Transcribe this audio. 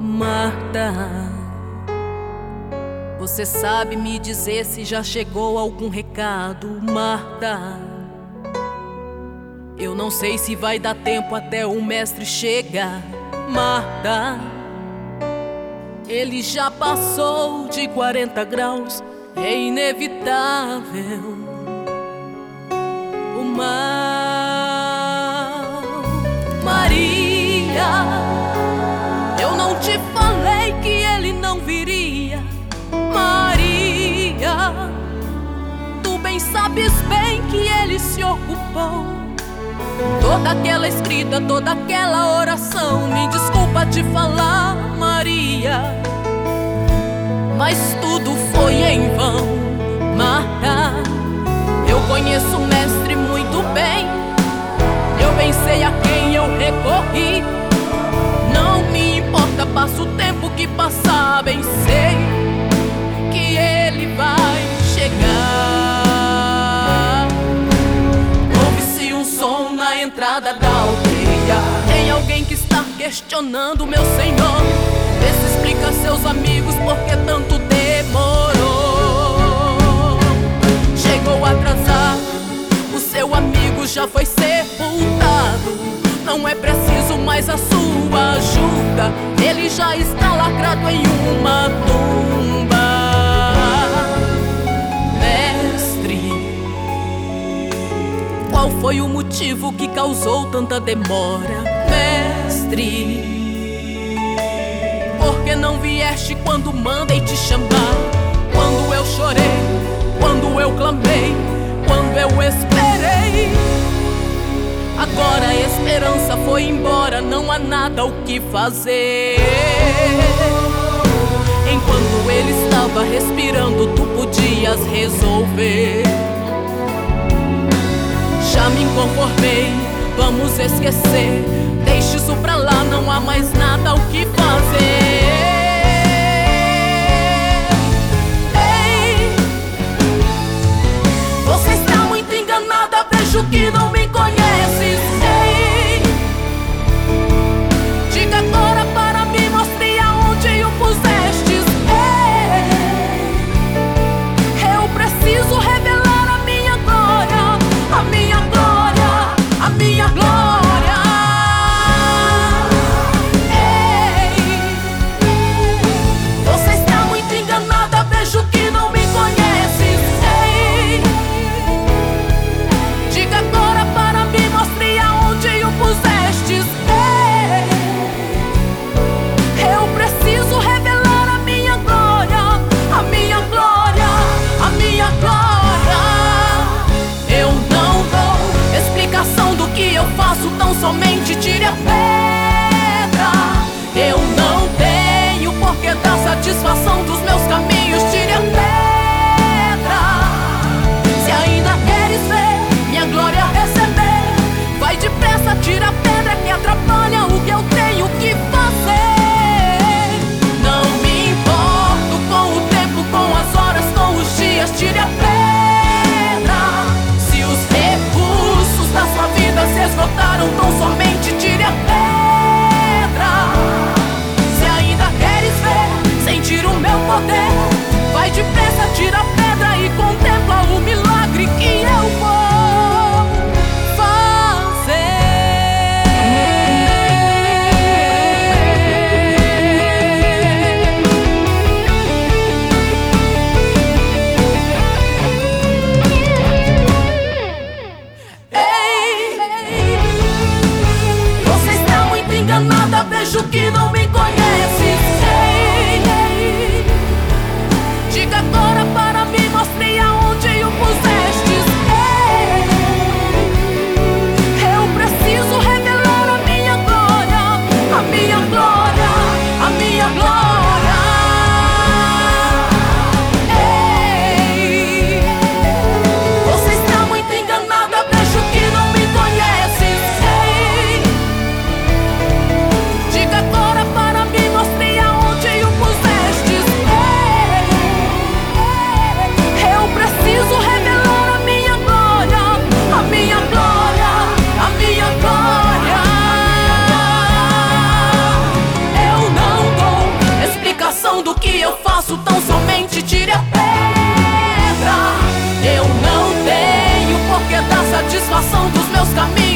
Marta, você sabe me dizer se já chegou algum recado, Marta? Eu não sei se vai dar tempo até o mestre chegar, Marta. Ele já passou de 40 graus, é inevitável. O mar se ocupou. Toda aquela escrita, toda aquela oração, me desculpa te falar, Maria. Mas tudo foi em vão, questionando, meu senhor. Vê se explica seus amigos por que tanto demorou. Chegou atrasado, o seu amigo já foi sepultado. Não é preciso mais a sua ajuda, ele já está lacrado em uma tumba. Mestre, qual foi o motivo que causou tanta demora? Mestre. Por que não vieste quando mandei te chamar? Quando eu chorei, quando eu clamei, quando eu esperei. Agora a esperança foi embora, não há nada o que fazer. Enquanto ele estava respirando, tu podias resolver. Já me conformei, vamos esquecer. Deixa isso pra lá, não há mais nada o que fazer. tire a pedra. Eu não tenho porque dá dar satisfação dos meus caminhos, tire a pedra. passam dos meus caminhos.